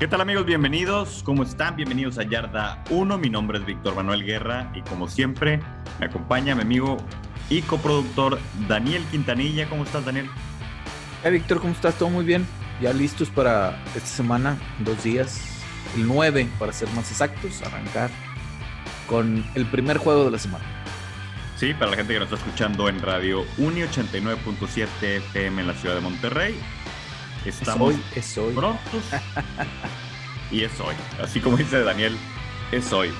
¿Qué tal amigos? Bienvenidos. ¿Cómo están? Bienvenidos a Yarda 1. Mi nombre es Víctor Manuel Guerra y como siempre me acompaña mi amigo y coproductor Daniel Quintanilla. ¿Cómo estás, Daniel? Hey, Víctor, ¿cómo estás? ¿Todo muy bien? Ya listos para esta semana, dos días, el 9 para ser más exactos, arrancar con el primer juego de la semana. Sí, para la gente que nos está escuchando en Radio Uni 89.7 FM en la ciudad de Monterrey Estamos es hoy, es hoy. prontos y es hoy. Así como dice Daniel, es hoy.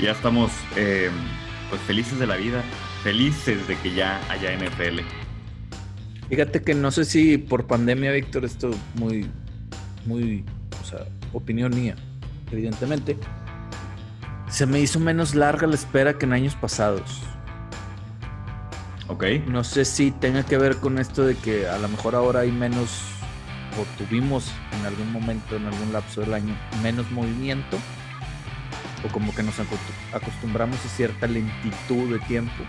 Ya estamos eh, pues felices de la vida, felices de que ya haya NFL. Fíjate que no sé si por pandemia, Víctor, esto muy, muy, o sea, opinión mía, evidentemente, se me hizo menos larga la espera que en años pasados. Ok. No sé si tenga que ver con esto de que a lo mejor ahora hay menos o tuvimos en algún momento, en algún lapso del año, menos movimiento, o como que nos acostumbramos a cierta lentitud de tiempo.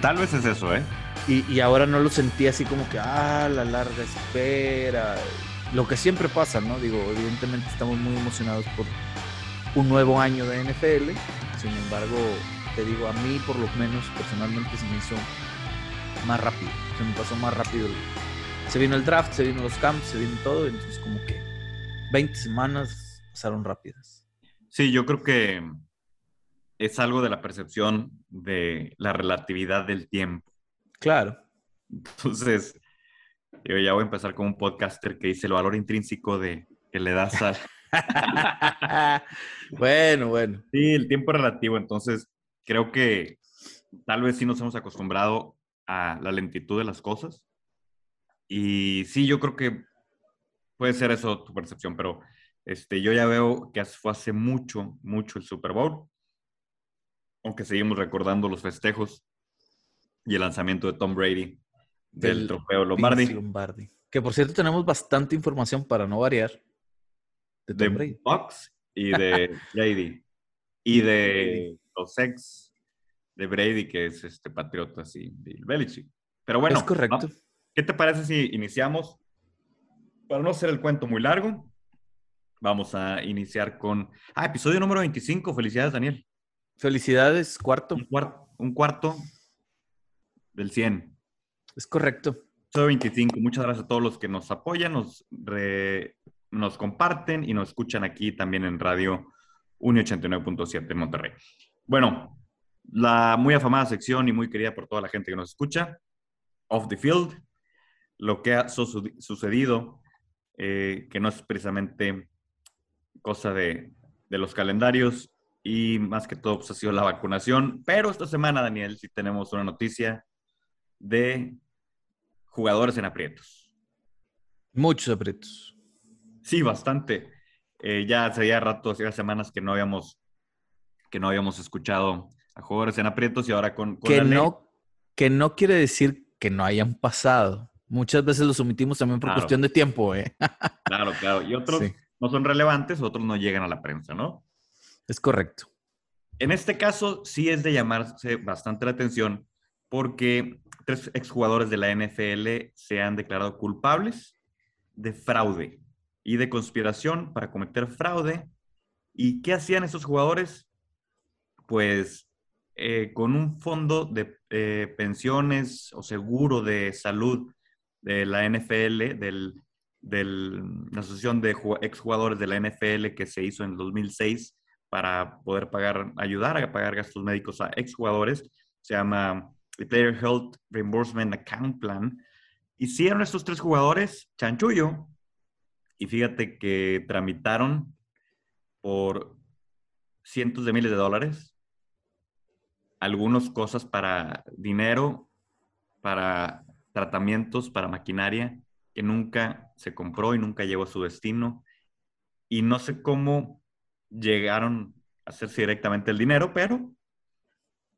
Tal vez es eso, ¿eh? Y, ahora no lo sentí así como que, ah, la larga espera. Lo que siempre pasa, ¿no? Digo, evidentemente estamos muy emocionados por un nuevo año de NFL. Sin embargo, te digo, a mí por lo menos personalmente se me hizo más rápido. Se me pasó más rápido se vino el draft, se vino los camps, se vino todo, entonces como que 20 semanas pasaron rápidas. Sí, yo creo que es algo de la percepción de la relatividad del tiempo. Claro. Entonces, yo ya voy a empezar con un podcaster que dice el valor intrínseco de que le das al... bueno, bueno. Sí, el tiempo relativo, entonces creo que tal vez sí nos hemos acostumbrado a la lentitud de las cosas y sí, yo creo que puede ser eso tu percepción, pero este, yo ya veo que fue hace mucho, mucho el Super Bowl, aunque seguimos recordando los festejos y el lanzamiento de Tom Brady del, trofeo Lombardi. Lombardi. Que por cierto tenemos bastante información para no variar. De Tom Brady. Bucks y de JD. y de los ex de Brady, que es este patriota, así, de Belichick. Pero bueno. Es correcto. ¿Qué te parece si iniciamos? Para no hacer el cuento muy largo, vamos a iniciar con... Ah, episodio número 25. Felicidades, Daniel. Felicidades, cuarto. Un, cuarto del 100. Es correcto. Episodio 25. Muchas gracias a todos los que nos apoyan, nos, nos comparten y nos escuchan aquí también en Radio 189.7 en Monterrey. Bueno, la muy afamada sección y muy querida por toda la gente que nos escucha, Off the Field, lo que ha sucedido, eh, que no es precisamente cosa de, los calendarios y más que todo pues, ha sido la vacunación. Pero esta semana, Daniel, sí tenemos una noticia de jugadores en aprietos. Muchos aprietos. Sí, bastante. Eh, ya hace rato, hacía semanas que no habíamos que no habíamos escuchado a jugadores en aprietos y ahora con, que no que no quiere decir que no hayan pasado. Muchas veces los omitimos también por cuestión de tiempo, ¿eh? claro, claro. Y otros no son relevantes, otros no llegan a la prensa, ¿no? Es correcto. En este caso, sí es de llamarse bastante la atención porque tres exjugadores de la NFL se han declarado culpables de fraude y de conspiración para cometer fraude. ¿Y qué hacían esos jugadores? Pues eh, con un fondo de eh, pensiones o seguro de salud de la NFL, del, la Asociación de Exjugadores de la NFL que se hizo en 2006 para poder pagar, ayudar a pagar gastos médicos a exjugadores. Se llama the Player Health Reimbursement Account Plan. Hicieron estos tres jugadores chanchullo y fíjate que tramitaron por cientos de miles de dólares algunas cosas para dinero, para tratamientos para maquinaria que nunca se compró y nunca llegó a su destino. Y no sé cómo llegaron a hacerse directamente el dinero, pero...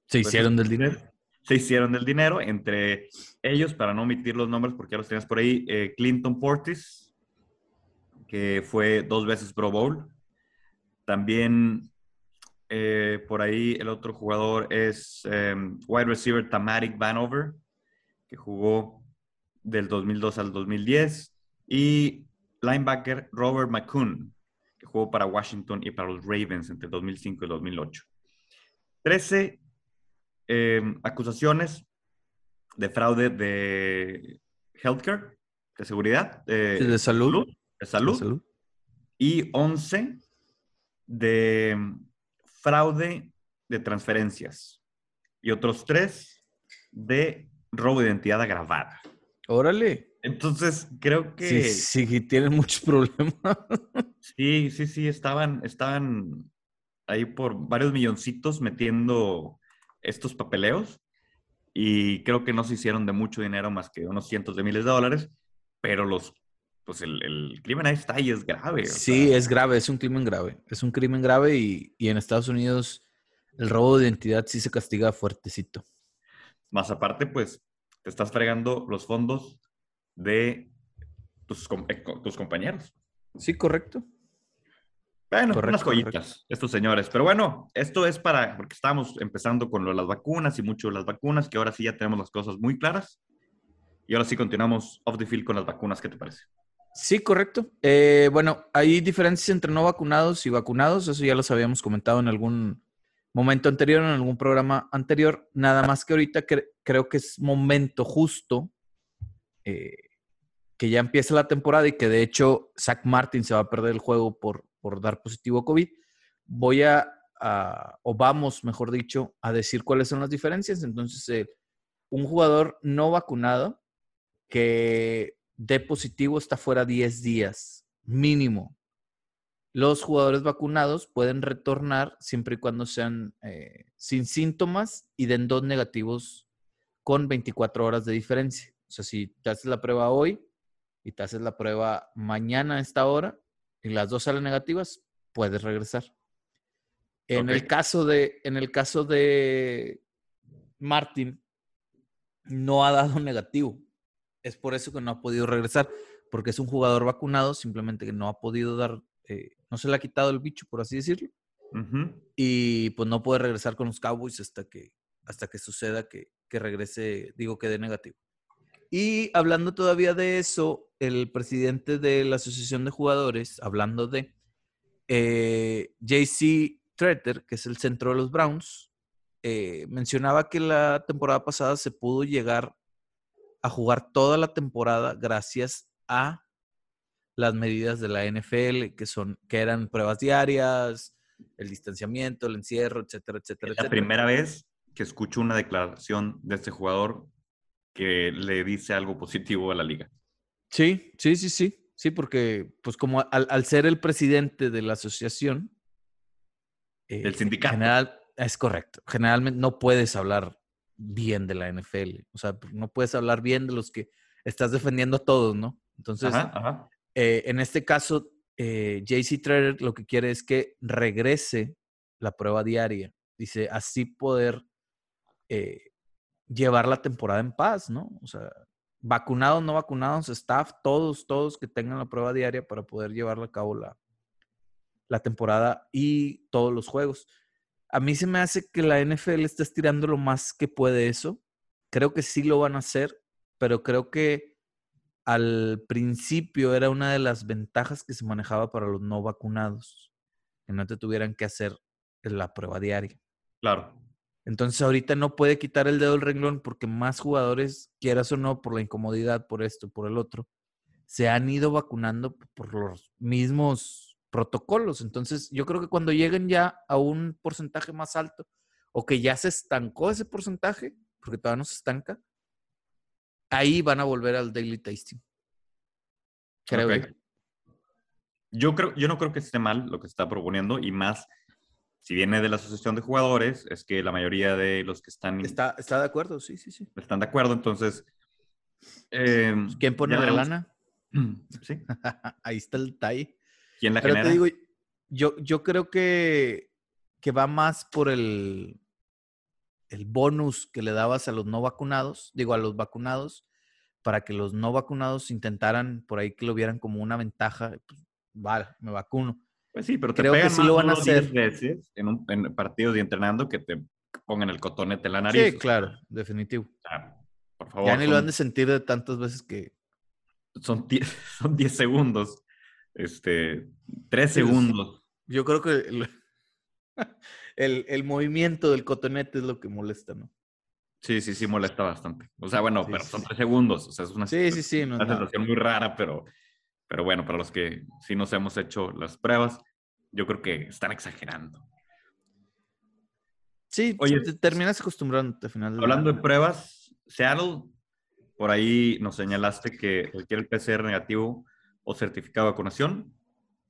Se pues, hicieron del dinero. Se hicieron del dinero entre ellos, para no omitir los nombres porque ya los tienes por ahí, eh, Clinton Portis, que fue dos veces Pro Bowl. También eh, por ahí el otro jugador es em, wide receiver Tamarik Vanover, que jugó del 2002 al 2010. Y linebacker Robert McCoon, que jugó para Washington y para los Ravens entre 2005 y 2008. 13 em, acusaciones de fraude de healthcare, de seguridad, de, salud, de salud, y 11 de fraude de transferencias y otros 3 de robo de identidad agravada. Órale. Entonces, creo que... Sí, sí, tienen muchos problemas. sí, sí, sí, estaban, estaban ahí por varios milloncitos metiendo estos papeleos y creo que no se hicieron de mucho dinero más que unos cientos de miles de dólares, pero los, pues el, crimen ahí está y es grave. Sí, es grave, es un crimen grave, es un crimen grave y, y en Estados Unidos el robo de identidad sí se castiga fuertecito. Más aparte, pues te estás fregando los fondos de tus, eh, tus compañeros. Sí, correcto. Bueno, unas joyitas, estos señores. Pero bueno, esto es para, porque estamos empezando con lo de las vacunas y mucho de las vacunas, que ahora sí ya tenemos las cosas muy claras. Y ahora sí continuamos off the field con las vacunas, ¿qué te parece? Sí, correcto. Eh, bueno, hay diferencias entre no vacunados y vacunados, eso ya los habíamos comentado en algún momento anterior, en algún programa anterior. Nada más que ahorita creo que es momento justo eh, que ya empiece la temporada y que de hecho Zach Martin se va a perder el juego por por dar positivo a COVID. Voy a, o vamos, mejor dicho, a decir cuáles son las diferencias. Entonces, eh, un jugador no vacunado que dé positivo está fuera 10 días, mínimo. Los jugadores vacunados pueden retornar siempre y cuando sean eh, sin síntomas y den dos negativos con 24 horas de diferencia. O sea, si te haces la prueba hoy y te haces la prueba mañana a esta hora, y las dos salen negativas, puedes regresar. En, el, caso de, en el caso de Martin, no ha dado negativo. Es por eso que no ha podido regresar, porque es un jugador vacunado, simplemente que no ha podido dar, eh, no se le ha quitado el bicho, por así decirlo. Y pues no puede regresar con los Cowboys hasta que, hasta que suceda que, que regrese, digo que dé negativo. Y hablando todavía de eso, el presidente de la Asociación de Jugadores, hablando de eh, JC Treter, que es el centro de los Browns, eh, mencionaba que la temporada pasada se pudo llegar a jugar toda la temporada gracias a las medidas de la NFL, que son, que eran pruebas diarias, el distanciamiento, el encierro, etcétera, etcétera. Es la primera vez que escucho una declaración de este jugador que le dice algo positivo a la liga. Sí, sí, sí, sí. Sí, porque pues como al, ser el presidente de la asociación. el eh, sindicato. General, es correcto. Generalmente no puedes hablar bien de la NFL. O sea, no puedes hablar bien de los que estás defendiendo a todos, ¿no? Entonces, eh, en este caso, eh, JC Trader lo que quiere es que regrese la prueba diaria. Dice, así poder llevar la temporada en paz, ¿no? O sea, vacunados, no vacunados, staff, todos, todos que tengan la prueba diaria para poder llevarla a cabo la, la temporada y todos los juegos. A mí se me hace que la NFL está estirando lo más que puede eso. Creo que sí lo van a hacer, pero creo que al principio era una de las ventajas que se manejaba para los no vacunados, que no te tuvieran que hacer la prueba diaria. Claro. Entonces ahorita no puede quitar el dedo del renglón porque más jugadores, quieras o no, por la incomodidad, por esto, por el otro, se han ido vacunando por los mismos protocolos. Entonces yo creo que cuando lleguen ya a un porcentaje más alto o que ya se estancó ese porcentaje, porque todavía no se estanca, ahí van a volver al daily tasting. Creo yo. creo, yo no creo que esté mal lo que se está proponiendo y más si viene de la asociación de jugadores, es que la mayoría de los que están... Está, está de acuerdo, sí, sí, sí. Están de acuerdo, entonces... Em, ¿Quién pone la lana? Sí. Ahí está el TAI. ¿Quién la Pero genera? Te digo, yo, yo creo que, que va más por el, el bonus que le dabas a los no vacunados, digo, a los vacunados, para que los no vacunados intentaran por ahí que lo vieran como una ventaja. Pues, vale, me vacuno. Pues sí, pero te Creo que sí lo van a hacer veces en, un, en partidos y entrenando que te pongan el cotonete en la nariz. Sí, claro, definitivo. por favor. Ya ni lo han de sentir de tantas veces que. Son 10 son diez segundos. Este, tres segundos. Yo creo que el, movimiento del cotonete es lo que molesta, ¿no? Sí, sí, sí, molesta bastante. O sea, bueno, pero son tres segundos. O sea, es una, sí, sí, sí, una sensación muy rara, pero, pero bueno, para los que sí nos hemos hecho las pruebas, yo creo que están exagerando. Sí, Oye, te terminas acostumbrando al final. Hablando de pruebas, Seattle, por ahí nos señalaste que requiere el PCR negativo o certificado de vacunación.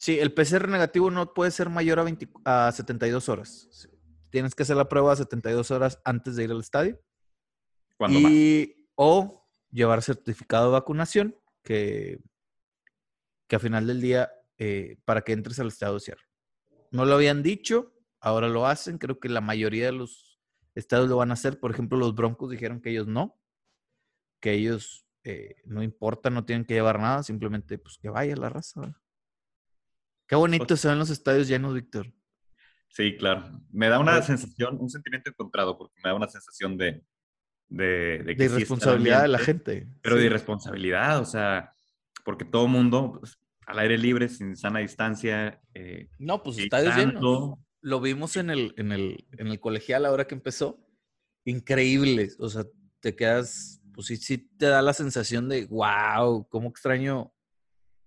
Sí, el PCR negativo no puede ser mayor a, a 72 horas. Tienes que hacer la prueba a 72 horas antes de ir al estadio. ¿Cuándo y, O llevar certificado de vacunación que, que a final del día eh, para que entres al estado de cierre. No lo habían dicho, ahora lo hacen. Creo que la mayoría de los estados lo van a hacer. Por ejemplo, los Broncos dijeron que ellos no, que ellos eh, no importa, no tienen que llevar nada, simplemente pues que vaya la raza. Qué bonito se ven los estadios llenos, Víctor. Sí, claro. Me da una sensación, un sentimiento encontrado, porque me da una sensación de, de, de, irresponsabilidad de la gente. Pero de irresponsabilidad, o sea, porque todo mundo pues, al aire libre, sin sana distancia. Eh, no, pues estadios llenos. Lo vimos en el, en, el, en el colegial ahora que empezó. Increíble. O sea, te quedas, pues sí, sí te da la sensación de, wow, cómo extraño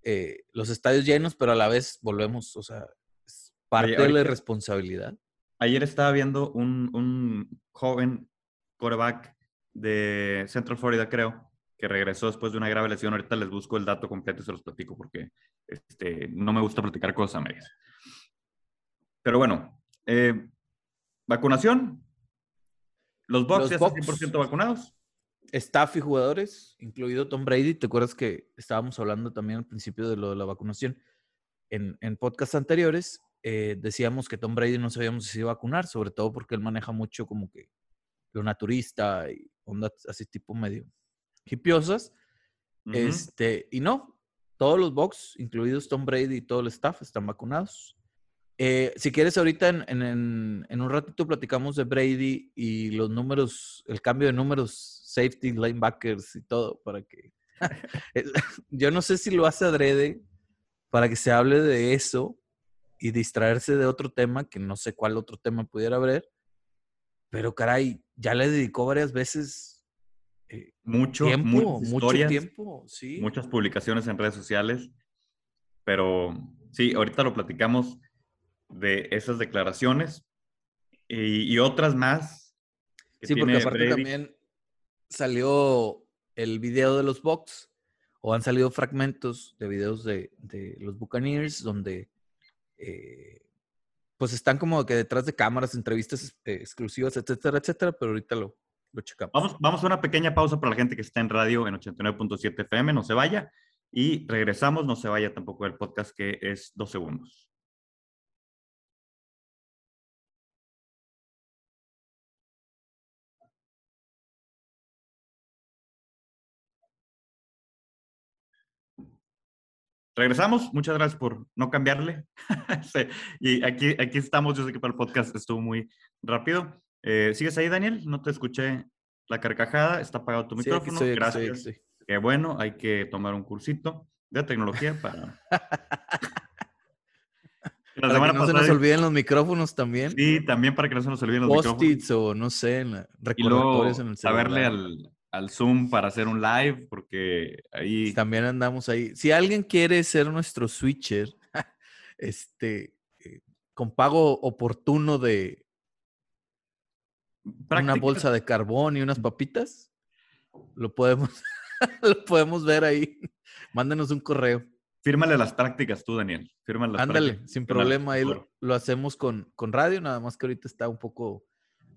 eh, los estadios llenos, pero a la vez volvemos, o sea, es parte de la irresponsabilidad. Ayer estaba viendo un, un joven quarterback de Central Florida, creo, que regresó después de una grave lesión. Ahorita les busco el dato completo y se los platico porque este, no me gusta platicar cosas a medias. Pero bueno, eh, vacunación. Los Bucks ya están 100% vacunados. Staff y jugadores, incluido Tom Brady. ¿Te acuerdas que estábamos hablando también al principio de lo de la vacunación? En, en podcasts anteriores eh, decíamos que Tom Brady no sabíamos si iba a vacunar, sobre todo porque él maneja mucho como que lo naturista y onda así tipo medio hipiosas. este, y no, todos los box, incluidos Tom Brady y todo el staff, están vacunados. Eh, si quieres, ahorita en, en, un ratito platicamos de Brady y los números, el cambio de números, safety, linebackers y todo, para que... Yo no sé si lo hace adrede para que se hable de eso y distraerse de otro tema, que no sé cuál otro tema pudiera haber, pero caray, ya le dedicó varias veces eh, mucho, tiempo, mucho tiempo, sí. Muchas publicaciones en redes sociales, pero sí, ahorita lo platicamos de esas declaraciones y, otras más. sí, porque aparte también salió el video de los Bucks o han salido fragmentos de videos de, los Buccaneers donde eh, pues están como que detrás de cámaras, entrevistas eh, exclusivas, etcétera, etcétera, pero ahorita lo, lo checamos. Vamos, vamos a una pequeña pausa para la gente que está en radio en 89.7 FM, no se vaya. Y regresamos, no se vaya tampoco el podcast que es dos segundos. Regresamos, muchas gracias por no cambiarle. y aquí, aquí estamos, yo sé que para el podcast estuvo muy rápido. Eh, ¿Sigues ahí, Daniel? No te escuché la carcajada, está apagado tu micrófono. gracias. Qué bueno, hay que tomar un cursito de tecnología para... La para que no se nos olviden los micrófonos también. Sí, también para que no se nos olviden los micrófonos. o no sé, recordatorios en el celular. Saberle al, al Zoom para hacer un live, porque ahí... También andamos ahí. Si alguien quiere ser nuestro switcher, este, eh, con pago oportuno de una bolsa de carbón y unas papitas, lo podemos, lo podemos ver ahí. Mándenos un correo. Fírmale las prácticas tú, Daniel. Fírmale Ándale, sin problema. Ahí lo, lo, hacemos con, con radio, nada más que ahorita está un poco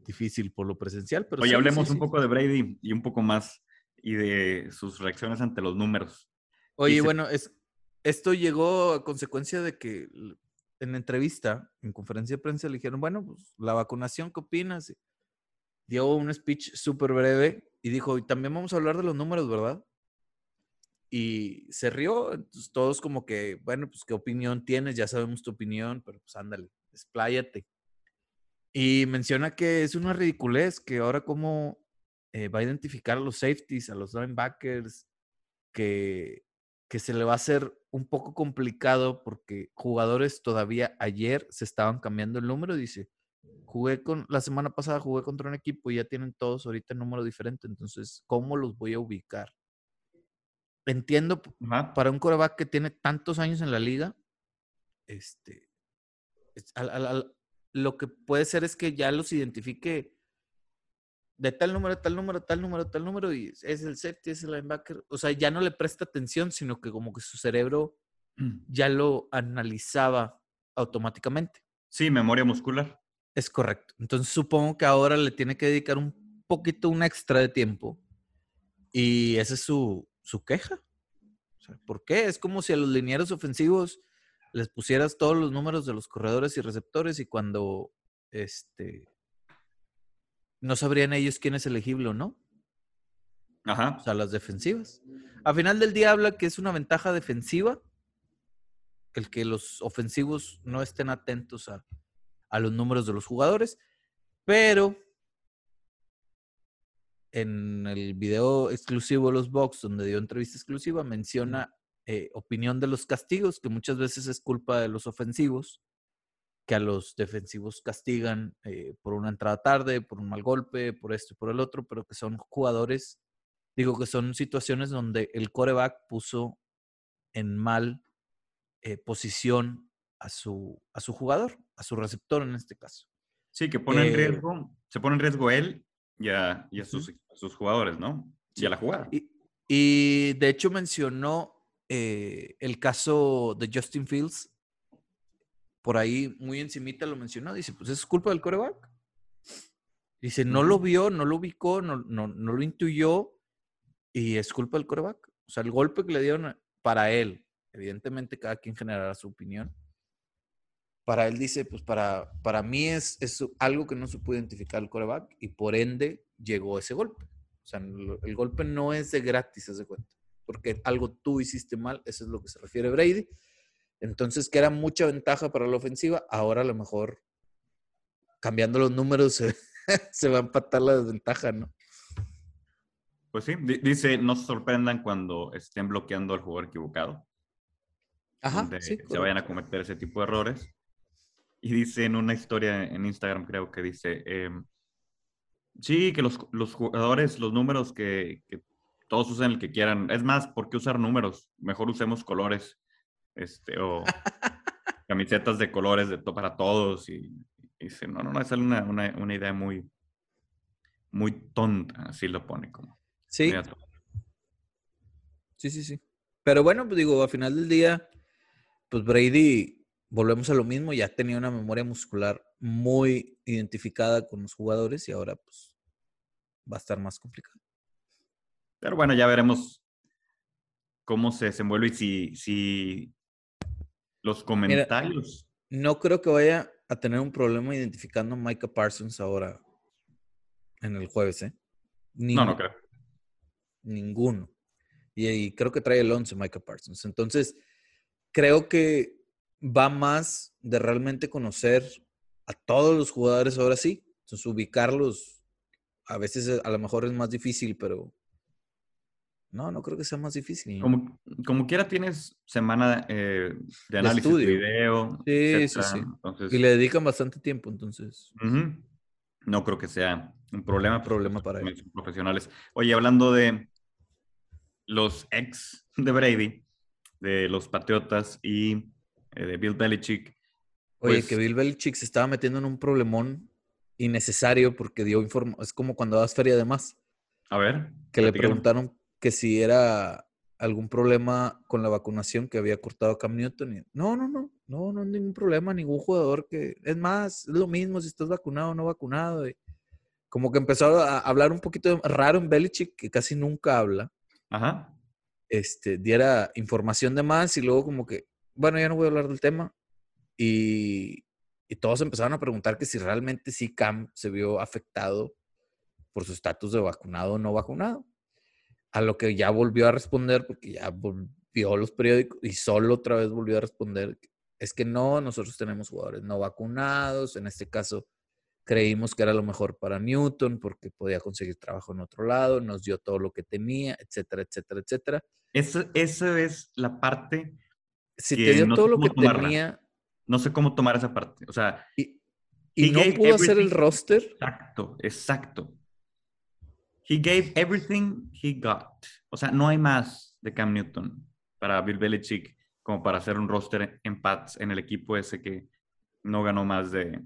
difícil por lo presencial. Pero Oye, hablemos un poco de Brady y un poco más y de sus reacciones ante los números. Oye, bueno, es, esto llegó a consecuencia de que en entrevista, en conferencia de prensa, le dijeron, bueno, pues la vacunación, ¿qué opinas? Dio un speech súper breve y dijo, y también vamos a hablar de los números, ¿verdad? Y se rió, entonces todos como que, bueno, pues qué opinión tienes, ya sabemos tu opinión, pero pues ándale, despláyate. Y menciona que es una ridiculez que ahora cómo eh, va a identificar a los safeties, a los linebackers, que que se le va a hacer un poco complicado porque jugadores todavía ayer se estaban cambiando el número. Dice, jugué con, la semana pasada jugué contra un equipo y ya tienen todos ahorita el número diferente. Entonces, ¿cómo los voy a ubicar? Entiendo, para un coreback que tiene tantos años en la liga, este, lo que puede ser es que ya los identifique de tal número, tal número, tal número, tal número, y es el safety, es el linebacker. O sea, ya no le presta atención, sino que como que su cerebro mm. ya lo analizaba automáticamente. Sí, memoria muscular. Es correcto. Entonces supongo que ahora le tiene que dedicar un poquito, un extra de tiempo. Y esa es su, su queja. ¿Por qué? Es como si a los linieros ofensivos les pusieras todos los números de los corredores y receptores y cuando este no sabrían ellos quién es elegible o no. Ajá. O sea, las defensivas. A final del día habla que es una ventaja defensiva el que los ofensivos no estén atentos a, a los números de los jugadores, pero en el video exclusivo de los Box, donde dio entrevista exclusiva, menciona eh, opinión de los castigos, que muchas veces es culpa de los ofensivos, que a los defensivos castigan eh, por una entrada tarde, por un mal golpe, por esto y por el otro, pero que son jugadores, digo que son situaciones donde el coreback puso en mal eh, posición a su, a su jugador, a su receptor en este caso. Sí, que pone en riesgo, se pone en riesgo él y a, sus, sus, jugadores, ¿no? Y a la jugada. y de hecho mencionó eh, el caso de Justin Fields, por ahí muy encimita lo mencionó, dice, pues es culpa del coreback. Dice, no lo vio, no lo ubicó, no, no, no lo intuyó y es culpa del coreback. O sea, el golpe que le dieron para él, evidentemente cada quien generará su opinión. Para él dice, pues para, para mí es, es algo que no se puede identificar el coreback y por ende llegó ese golpe. O sea, el golpe no es de gratis, se cuenta porque algo tú hiciste mal, eso es lo que se refiere Brady. Entonces, que era mucha ventaja para la ofensiva, ahora a lo mejor cambiando los números se, va a empatar la desventaja, ¿no? Pues sí, dice, no se sorprendan cuando estén bloqueando al jugador equivocado. Ajá, sí, se vayan a cometer ese tipo de errores. Y dice en una historia en Instagram, creo que dice, em, sí, que los, jugadores, los números que, que todos usen el que quieran. Es más, ¿por qué usar números? Mejor usemos colores. Este, o camisetas de colores de para todos. Y, dice, no, no, no, es una, una, idea muy, muy tonta, así lo pone como. Sí. Sí, sí, sí. Pero bueno, pues digo, al final del día, pues Brady, volvemos a lo mismo, ya tenía una memoria muscular muy identificada con los jugadores y ahora pues va a estar más complicado. Pero bueno, ya veremos cómo se desenvuelve y si, si los comentarios. no creo que vaya a tener un problema identificando a Micah Parsons ahora en el jueves, ¿eh? no, no creo. Ninguno. Y, creo que trae el 11 Micah Parsons. Entonces, creo que va más de realmente conocer a todos los jugadores ahora sí. Entonces, ubicarlos a veces a lo mejor es más difícil, pero no, no creo que sea más difícil. Como, como quiera tienes semana eh, de análisis de, video. Sí, sí, sí. y le dedican bastante tiempo, entonces. No creo que sea un problema. Problema para ellos. Profesionales. Oye, hablando de los ex de Brady, de los Patriotas y eh, de Bill Belichick. Oye, pues que Bill Belichick se estaba metiendo en un problemón innecesario porque dio información. Es como cuando das feria de más. A ver. Que le preguntaron que si era algún problema con la vacunación que había cortado Cam Newton. no, no, no, no, no hay ningún problema, ningún jugador que... Es más, es lo mismo si estás vacunado o no vacunado. como que empezó a hablar un poquito raro en Belichick, que casi nunca habla. Ajá. Este, diera información de más y luego como que, bueno, ya no voy a hablar del tema. Y, y todos empezaron a preguntar que si realmente sí Cam se vio afectado por su estatus de vacunado o no vacunado a lo que ya volvió a responder, porque ya vio los periódicos y solo otra vez volvió a responder, es que no, nosotros tenemos jugadores no vacunados, en este caso Creímos que era lo mejor para Newton porque podía conseguir trabajo en otro lado, nos dio todo lo que tenía, etcétera, etcétera, etcétera. Eso, eso es la parte. Si que te dio no todo lo que tomarla. tenía No sé cómo tomar esa parte. O sea, y, no pudo hacer el roster, exacto, exacto. He gave everything he got. O sea, no hay más de Cam Newton para Bill Belichick como para hacer un roster en Pats en el equipo ese que no ganó más de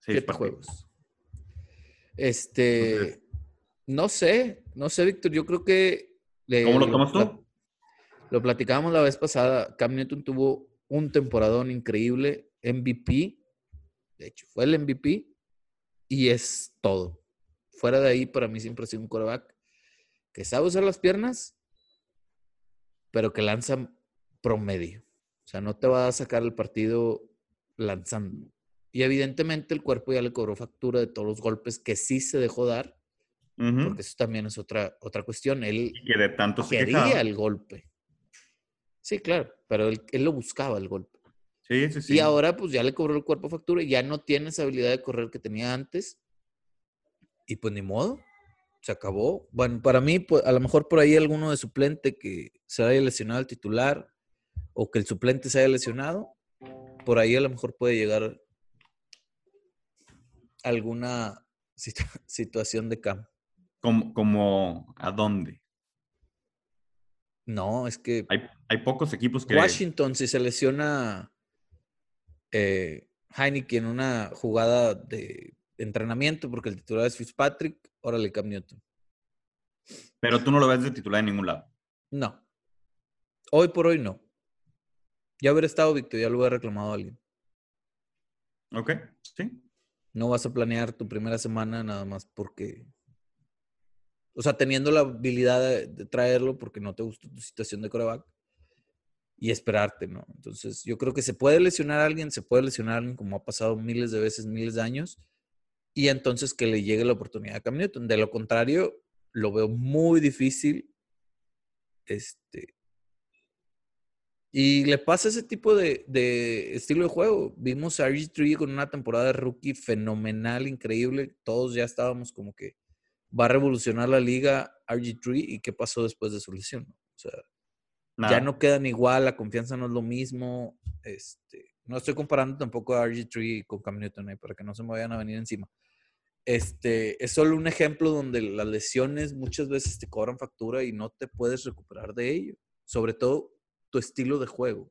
seis partidos. juegos. Este, Entonces- no sé, no sé, Víctor, yo creo que... eh, ¿Cómo lo tomas tú? Lo platicábamos la vez pasada, Cam Newton tuvo un temporadón increíble, MVP, de hecho, fue el MVP y es todo. Fuera de ahí, para mí siempre ha sido un quarterback que sabe usar las piernas, pero que lanza promedio. O sea, no te va a sacar el partido lanzando. Y evidentemente el cuerpo ya le cobró factura de todos los golpes que sí se dejó dar, porque eso también es otra, otra cuestión. Él Y que de tanto se quería quejaba. el golpe. Sí, claro, pero él, él lo buscaba el golpe. Sí, sí, sí. Y ahora pues ya le cobró el cuerpo factura y ya no tiene esa habilidad de correr que tenía antes. Y pues ni modo, se acabó. Bueno, para mí, pues, a lo mejor por ahí alguno de suplente que se haya lesionado al titular o que el suplente se haya lesionado, por ahí a lo mejor puede llegar alguna situ- situación de campo. Como, como a dónde. No, es que Hay, hay pocos equipos que. Washington, si se lesiona eh, Heineken en una jugada de entrenamiento, porque el titular es Fitzpatrick, órale, Cam Newton. Pero tú no lo ves de titular en ningún lado. No. Hoy por hoy no. Ya hubiera estado Víctor, ya lo hubiera reclamado a alguien. ¿Ok? Sí. No vas a planear tu primera semana nada más porque. O sea, teniendo la habilidad de, de traerlo porque no te gustó tu situación de coreback y esperarte, ¿no? Entonces, yo creo que se puede lesionar a alguien, se puede lesionar a alguien como ha pasado miles de veces, miles de años, y entonces que le llegue la oportunidad a Cam Newton. De lo contrario, lo veo muy difícil. Este. Y le pasa ese tipo de, de estilo de juego. Vimos a RG3 con una temporada de rookie fenomenal, increíble. Todos ya estábamos como que va a revolucionar la liga RG3 y qué pasó después de su lesión. ya no quedan igual, la confianza no es lo mismo. Este, no estoy comparando tampoco a RG3 con Cam Newton eh, para que no se me vayan a venir encima. Este, es solo un ejemplo donde las lesiones muchas veces te cobran factura y no te puedes recuperar de ello. Sobre todo tu estilo de juego.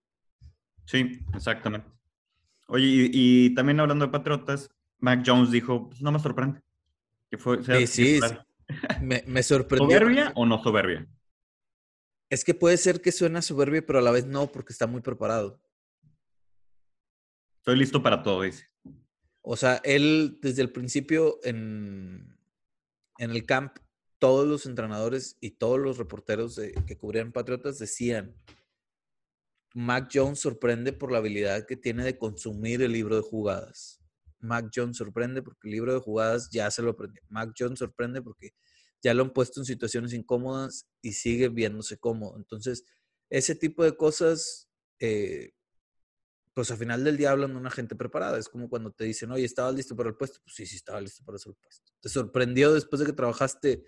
Sí, exactamente. Oye, y, y también hablando de Patriotas, Mac Jones dijo, pues no me sorprende. Que fue, sea Sí, sí, me sorprendió. ¿Soberbia o no soberbia? Es que puede ser que suena soberbia, pero a la vez no, porque está muy preparado. Estoy listo para todo, dice. O sea, él desde el principio en, en el camp, todos los entrenadores y todos los reporteros que cubrían Patriotas decían, Mac Jones sorprende por la habilidad que tiene de consumir el libro de jugadas. Mac Jones sorprende porque el libro de jugadas ya se lo aprendió. Mac Jones sorprende porque ya lo han puesto en situaciones incómodas y sigue viéndose cómodo. Entonces, ese tipo de cosas, eh, pues al final del día hablan de una gente preparada. Es como cuando te dicen, oye, ¿estabas listo para el puesto? Pues sí, sí, estaba listo para ese puesto. ¿Te sorprendió después de que trabajaste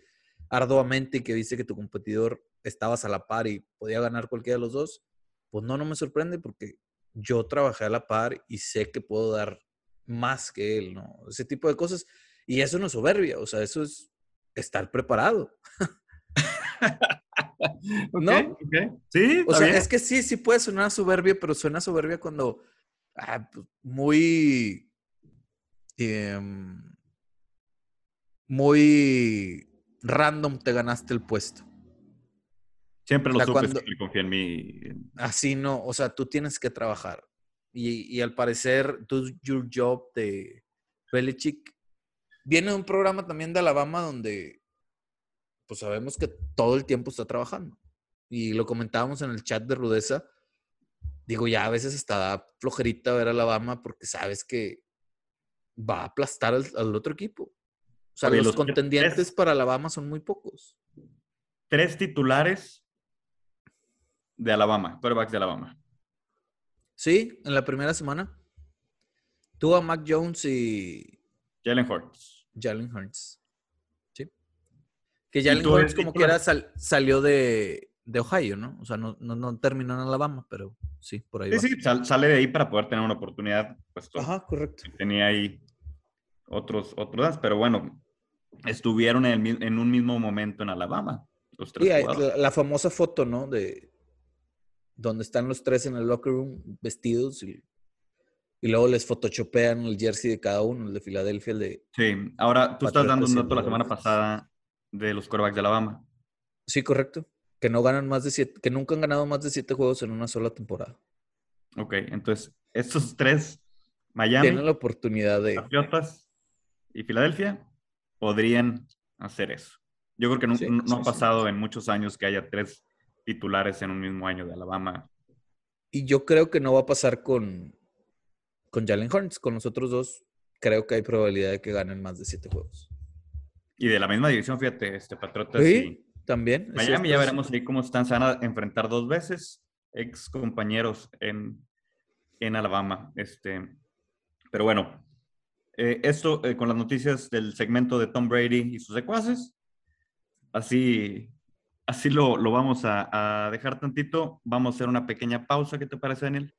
arduamente y que viste que tu competidor estabas a la par y podía ganar cualquiera de los dos? Pues no, no me sorprende porque yo trabajé a la par y sé que puedo dar más que él, ¿no? Ese tipo de cosas. Y eso no es soberbia, o sea, eso es estar preparado. ¿No? Ok, ok. Sí, O sea, bien. es que sí, sí puede sonar soberbia, pero suena soberbia cuando ah, pues, muy, em, muy random te ganaste el puesto. Siempre o lo sea, supe, cuando- siempre confía en mí. Así no, o sea, tú tienes que trabajar. Y, y al parecer, tu your job de Belichick viene de un programa también de Alabama donde pues sabemos que todo el tiempo está trabajando. Y lo comentábamos en el chat de Rudeza. Digo, ya a veces da flojerita ver a Alabama porque sabes que va a aplastar al, al otro equipo. O sea, los los tres- contendientes para Alabama son muy pocos. Tres titulares de Alabama, quarterbacks de Alabama. Sí, en la primera semana. Tuvo a Mac Jones y, Jalen Hurts. Jalen Hurts. Sí. Que Jalen Hurts como que era salió de, de, Ohio, ¿no? O sea, no, no, terminó en Alabama, pero sí, por ahí. Sí, sí, sale de ahí para poder tener una oportunidad. Pues, Ajá, correcto. Tenía ahí otros, otros, pero bueno, estuvieron en, en un mismo momento en Alabama. Los tres la, famosa foto, ¿no? De donde están los tres en el locker room vestidos y, y luego les photoshopean el jersey de cada uno, el de Filadelfia, el de... Sí, ahora tú estás dando un dato la semana pasada de los quarterbacks de Alabama. Sí, correcto. Que no ganan más de siete, que nunca han ganado más de siete juegos en una sola temporada. Ok, entonces, estos tres, Miami... Tienen la oportunidad de... Patriotas y Filadelfia podrían hacer eso. Yo creo que no, ha pasado en muchos años que haya tres titulares en un mismo año de Alabama. Y yo creo que no va a pasar con, con Jalen Hurts. Con los otros dos, creo que hay probabilidad de que ganen más de siete juegos. Y de la misma división, fíjate, este Patriotas sí, también. Miami, ya veremos ahí cómo están. Se van a enfrentar dos veces, ex compañeros en, en Alabama. Este, pero bueno, eh, esto eh, con las noticias del segmento de Tom Brady y sus secuaces así, así lo, vamos a, dejar tantito. Vamos a hacer una pequeña pausa. ¿Qué te parece, Daniel?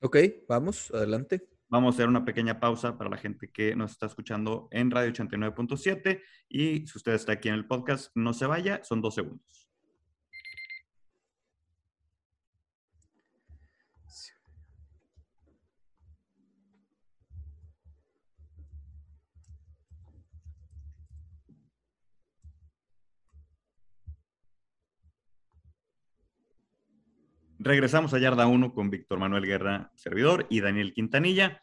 Ok, vamos, adelante. Vamos a hacer una pequeña pausa para la gente que nos está escuchando en Radio 89.7 y si usted está aquí en el podcast, no se vaya, son dos segundos. Regresamos a Yarda 1 con Víctor Manuel Guerra, servidor, y Daniel Quintanilla,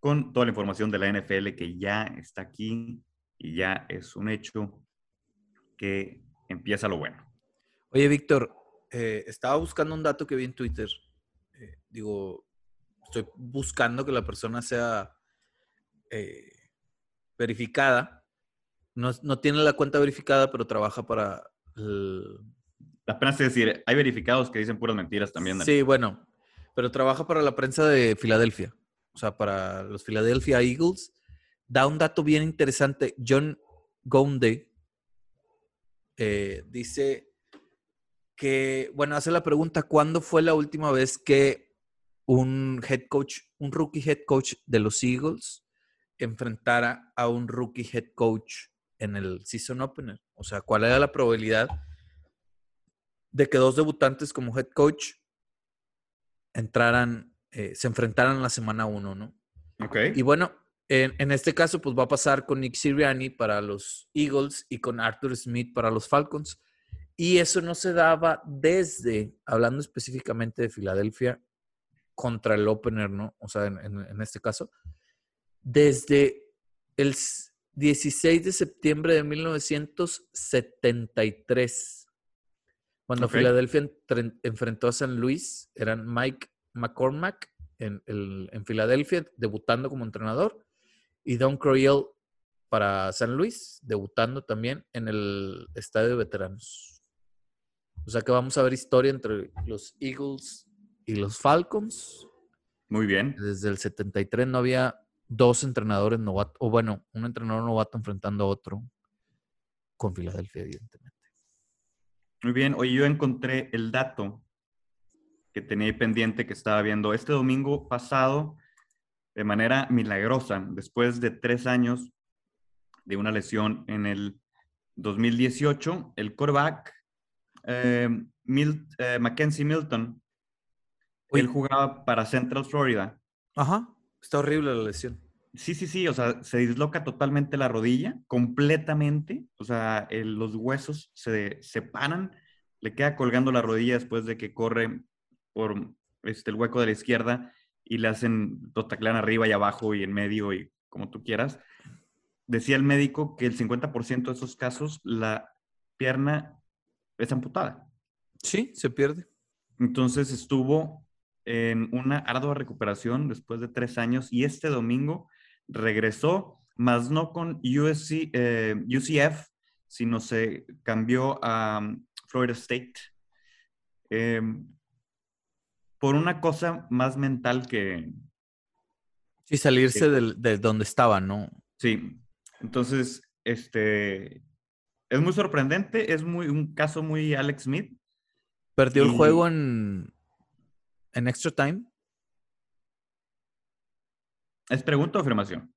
con toda la información de la NFL que ya está aquí y ya es un hecho que empieza lo bueno. Oye, Víctor, eh, estaba buscando un dato que vi en Twitter. Eh, digo, estoy buscando que la persona sea eh, verificada. No, no, tiene la cuenta verificada, pero trabaja para el, Apenas es decir, hay verificados que dicen puras mentiras también. Sí, bueno, pero trabaja para la prensa de Filadelfia, o sea, para los Philadelphia Eagles. Da un dato bien interesante. John Gonde eh, dice que, bueno, hace la pregunta, ¿cuándo fue la última vez que un head coach, un rookie head coach de los Eagles enfrentara a un rookie head coach en el season opener? O sea, ¿cuál era la probabilidad de que dos debutantes como head coach entraran, eh, se enfrentaran la semana uno, ¿no? Ok. Y bueno, en, este caso, pues va a pasar con Nick Sirianni para los Eagles y con Arthur Smith para los Falcons. Y eso no se daba desde, hablando específicamente de Filadelfia, contra el opener, ¿no? O sea, en, en este caso, desde el 16 de septiembre de 1973 cuando Filadelfia enfrentó a San Luis, eran Mike McCormack en, Filadelfia, debutando como entrenador, y Don Croyle para San Luis, debutando también en el estadio de veteranos. O sea que vamos a ver historia entre los Eagles y los Falcons. Muy bien. Desde el 73 no había dos entrenadores novatos, o bueno, un entrenador novato enfrentando a otro con Filadelfia, evidentemente. Muy bien, hoy yo encontré el dato que tenía pendiente que estaba viendo este domingo pasado de manera milagrosa, después de tres años de una lesión en el 2018, el quarterback eh, eh, Mackenzie Milton, él jugaba para Central Florida. Ajá, está horrible la lesión. Sí, sí, sí, o sea, se disloca totalmente la rodilla, completamente, o sea, los huesos se separan, le queda colgando la rodilla después de que corre por este, el hueco de la izquierda y le hacen, lo taclean arriba y abajo y en medio y como tú quieras. Decía el médico que el 50% de esos casos la pierna es amputada. Sí, se pierde. Entonces estuvo en una ardua recuperación después de tres años y este domingo regresó, más no con USC, eh, UCF, sino se cambió a um, Florida State. Em, por una cosa más mental que... Sí, salirse de donde estaba, ¿no? Sí, Entonces, este, es muy sorprendente, es muy, un caso muy Alex Smith. Perdió el juego en, en extra time. ¿Es pregunta o afirmación?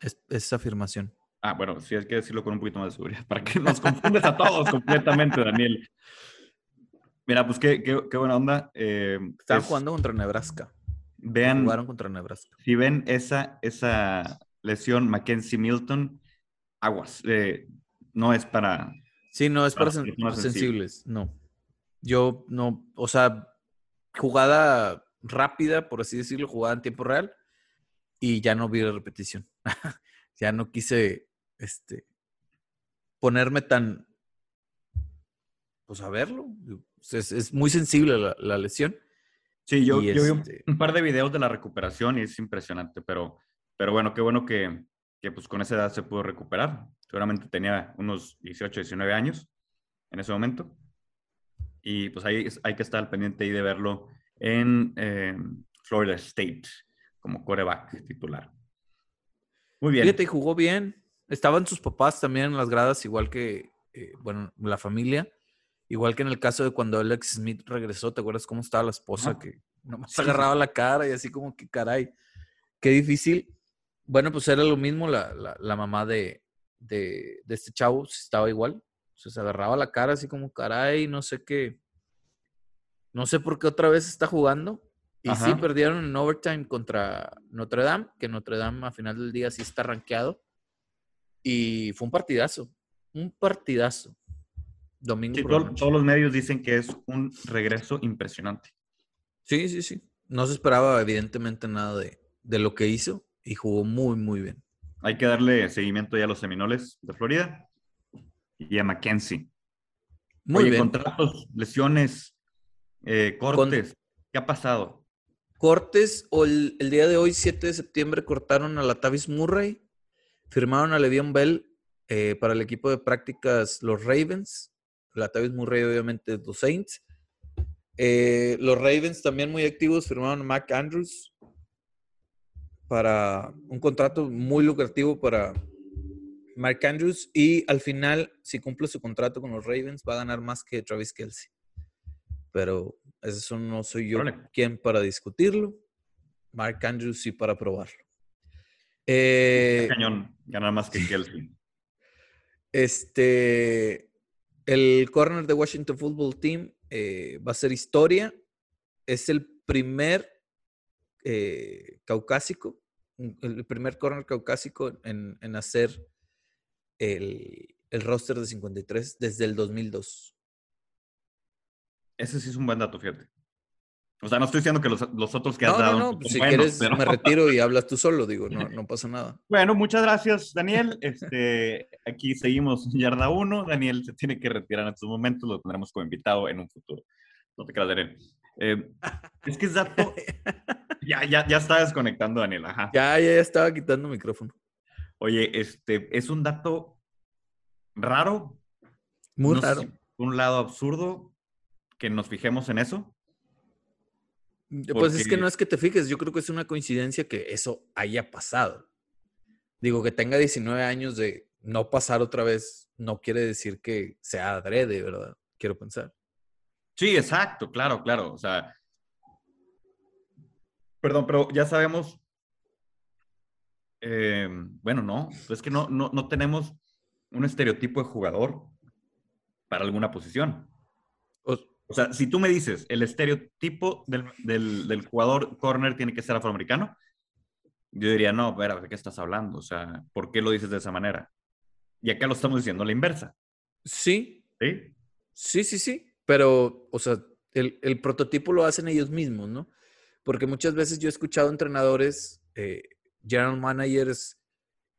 Es, es afirmación. Ah, bueno, sí hay que decirlo con un poquito más de seguridad, para que nos confundes a todos completamente, Daniel. Mira, pues qué, qué, qué buena onda. eh, Estaban es- jugando contra Nebraska. Vean, Jugaron contra Nebraska. si ven esa, esa lesión, Mackenzie Milton, aguas. eh, no es para... Sí, no, es para Para sen- personas sensibles. No. Yo no, o sea, jugada rápida, por así decirlo, jugada en tiempo real, y ya no vi la repetición. ya no quise este, ponerme tan. Pues a verlo. Es, es muy sensible la, la lesión. Sí, yo, vi un, este- un par de videos de la recuperación y es impresionante, pero, pero bueno, qué bueno que, que pues con esa edad se pudo recuperar. Seguramente tenía unos 18, 19 años en ese momento. Y pues ahí hay que estar al pendiente ahí de verlo en eh, Florida State como coreback titular. Muy bien. Fíjate, jugó bien. Estaban sus papás también en las gradas, igual que, eh, bueno, la familia. Igual que en el caso de cuando Alex Smith regresó, ¿te acuerdas cómo estaba la esposa? Que nomás Sí, agarraba la cara y así como que, caray, qué difícil. Bueno, pues era lo mismo, la, la- la mamá de, de, de este chavo estaba igual. O sea, se agarraba la cara así como, caray, no sé qué. No sé por qué otra vez está jugando. Y sí, Ajá. perdieron en overtime contra Notre Dame, que Notre Dame a final del día sí está rankeado. Y fue un partidazo. Un partidazo. Domingo Sí, todo- todos los medios dicen que es un regreso impresionante. Sí, sí, sí. No se esperaba, evidentemente, nada de, de lo que hizo y jugó muy, muy bien. Hay que darle seguimiento ya a los Seminoles de Florida y a Mackenzie. Muy Oye, bien. contratos, lesiones, eh, cortes. ¿Qué ha pasado? Cortes, o el, día de hoy, 7 de septiembre, cortaron a la Tavis Murray, firmaron a Le'Veon Bell eh, para el equipo de prácticas los Ravens, la Tavis Murray obviamente los Saints. Eh, los Ravens también muy activos firmaron a Mac Andrews para un contrato muy lucrativo para Mark Andrews y al final, si cumple su contrato con los Ravens, va a ganar más que Travis Kelsey. Pero eso no soy yo Órale. quien para discutirlo. Mark Andrews sí para probarlo. Eh, Cañón, ganar más que Kelsey. este, el corner de Washington Football Team eh, va a ser historia. Es el primer eh, caucásico, el primer corner caucásico en, en hacer el, el roster de 53 desde el 2002. Ese sí es un buen dato, fíjate. O sea, no estoy diciendo que los, los otros que has No, dado no, no son si buenos, quieres pero- me retiro y hablas tú solo, digo, no, no pasa nada. Bueno, muchas gracias, Daniel. Este, aquí seguimos Yarda 1. Daniel se tiene que retirar en estos momentos, lo tendremos como invitado en un futuro. No te creas, Daniel. Eh, es que es dato. Ya, ya, ya está desconectando, Daniel. Ajá. Ya, ya, ya estaba quitando micrófono. Oye, este, es un dato raro. Muy no sé raro. por un lado absurdo que nos fijemos en eso. Pues es que no es que te fijes, yo creo que es una coincidencia que eso haya pasado. Digo, que tenga 19 años de no pasar otra vez, no quiere decir que sea adrede, ¿verdad? Quiero pensar. Sí, exacto, claro, claro. O sea, perdón, pero ya sabemos. eh, bueno, no, es que no, no, no tenemos un estereotipo de jugador para alguna posición. O- sea, si tú me dices el estereotipo del, del, del jugador corner tiene que ser afroamericano, yo diría, no, espera, ¿de qué estás hablando? O sea, ¿por qué lo dices de esa manera? Y acá lo estamos diciendo a la inversa, sí, ¿sí? sí, sí, sí. Pero, o sea, el, el prototipo lo hacen ellos mismos, ¿no? Porque muchas veces yo he escuchado entrenadores, eh, general managers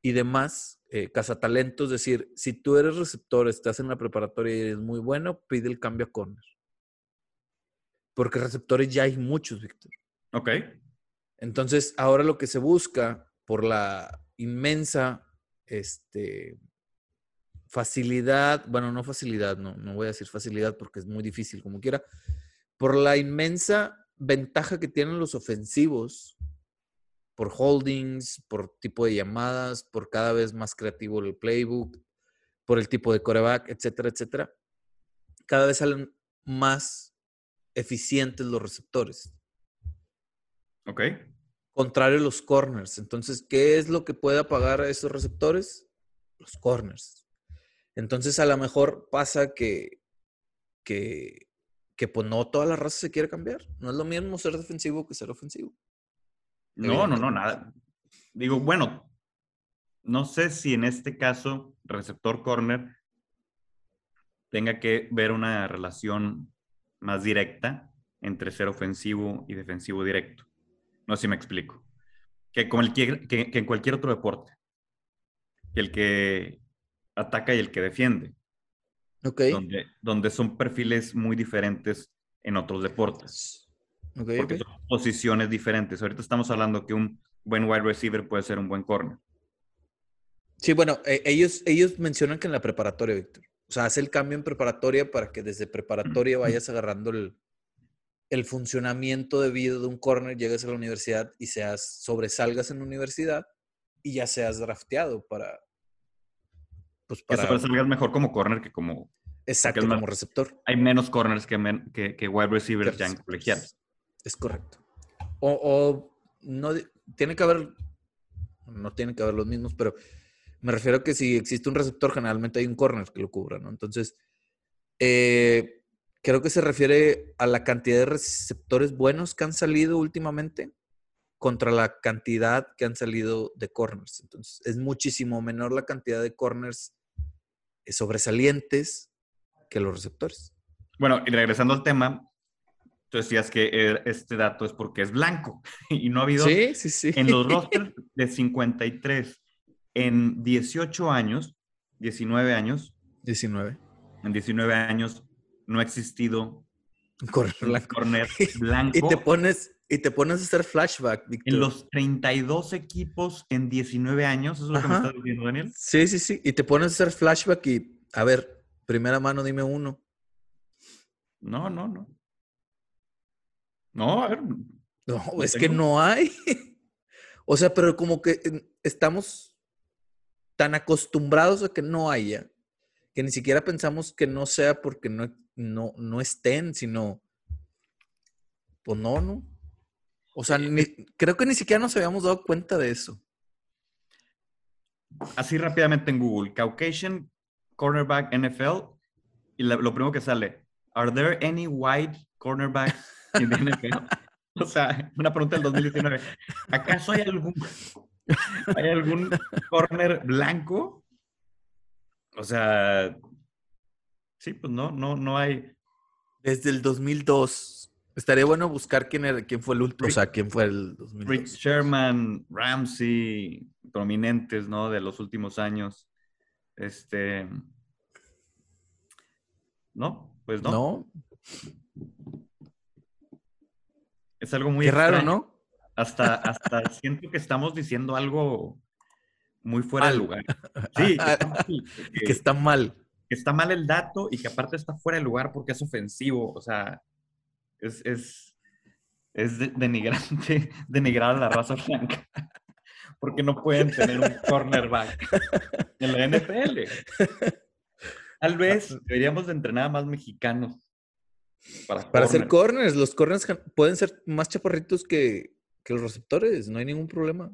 y demás, eh, cazatalentos, decir, si tú eres receptor, estás en la preparatoria y eres muy bueno, pide el cambio a corner. Porque receptores ya hay muchos, Víctor. Ok. Entonces, ahora lo que se busca por la inmensa este, facilidad, bueno, no facilidad, no, no voy a decir facilidad porque es muy difícil como quiera, por la inmensa ventaja que tienen los ofensivos por holdings, por tipo de llamadas, por cada vez más creativo el playbook, por el tipo de coreback, etcétera, etcétera. Cada vez salen más eficientes los receptores. Ok. Contrario a los corners. Entonces, ¿qué es lo que puede apagar a esos receptores? Los corners. Entonces, a lo mejor pasa que, que, que pues no toda la raza se quiere cambiar. No es lo mismo ser defensivo que ser ofensivo. No, no, no, nada. Digo, bueno, no sé si en este caso receptor corner tenga que ver una relación más directa entre ser ofensivo y defensivo directo. No sé si me explico. Que, como el que, que, en cualquier otro deporte. Que el que ataca y el que defiende. Ok. Donde, donde son perfiles muy diferentes en otros deportes. Okay, porque ok. son posiciones diferentes. Ahorita estamos hablando que un buen wide receiver puede ser un buen corner. Sí, bueno, eh, ellos, ellos mencionan que en la preparatoria, Víctor. O sea, hace el cambio en preparatoria para que desde preparatoria vayas agarrando el, el funcionamiento de vida de un corner, llegues a la universidad y seas, sobresalgas en la universidad y ya seas drafteado para. Pues Que para. sobresalgas mejor como corner que como... exacto, más- como receptor. Hay menos corners que, men- que, que wide receivers ya en receptores. colegial. Es correcto. O, o no tiene que haber, no tiene que haber los mismos, pero me refiero a que si existe un receptor, generalmente hay un corner que lo cubra, ¿no? Entonces, eh, creo que se refiere a la cantidad de receptores buenos que han salido últimamente contra la cantidad que han salido de corners. Entonces, es muchísimo menor la cantidad de corners eh, sobresalientes que los receptores. Bueno, y regresando al tema, tú decías que eh, este dato es porque es blanco y no ha habido Sí, sí, sí. en los rosters de 53 en 18 años, 19 años, 19. en 19 años no ha existido corner un blanco. corner Y te pones, y te pones a hacer flashback, en los 32 equipos en 19 años. ¿Eso es lo que me estás diciendo, Daniel? Sí, sí, sí. Y te pones a hacer flashback y, a ver, primera mano, dime uno. No, no, no. No, a ver. No, ¿Lo es que no hay. o sea, pero como que estamos tan acostumbrados a que no haya, que ni siquiera pensamos que no sea porque no, no, no estén, sino, pues no, no. O sea, ni- creo que ni siquiera nos habíamos dado cuenta de eso. Así rápidamente en Google, Caucasian cornerback NFL, y la- lo primero que sale, ¿Are there any white cornerbacks in the NFL? O sea, una pregunta del 2019. ¿Acaso hay algún, hay algún corner blanco? O sea, sí, pues no, no, no hay. Desde el 2002. Estaría bueno buscar quién, era, quién fue el último, o Rick- sea, quién fue el Rick 2002. Sherman, Ramsey, prominentes, ¿no? De los últimos años. Este. No, pues no. ¿No? Es algo muy Qué raro. ¿no? Hasta, hasta siento que estamos diciendo algo muy fuera de Mal. lugar. Sí, que está, mal, que- Que está mal. que está mal el dato y que aparte está fuera de lugar porque es ofensivo. O sea, es, es, es de- denigrante denigrar a la raza blanca. Porque no pueden tener un cornerback en la NFL. Tal vez deberíamos de entrenar a más mexicanos para, Para hacer corner. corners, los corners pueden ser más chaparritos que, que los receptores, no hay ningún problema.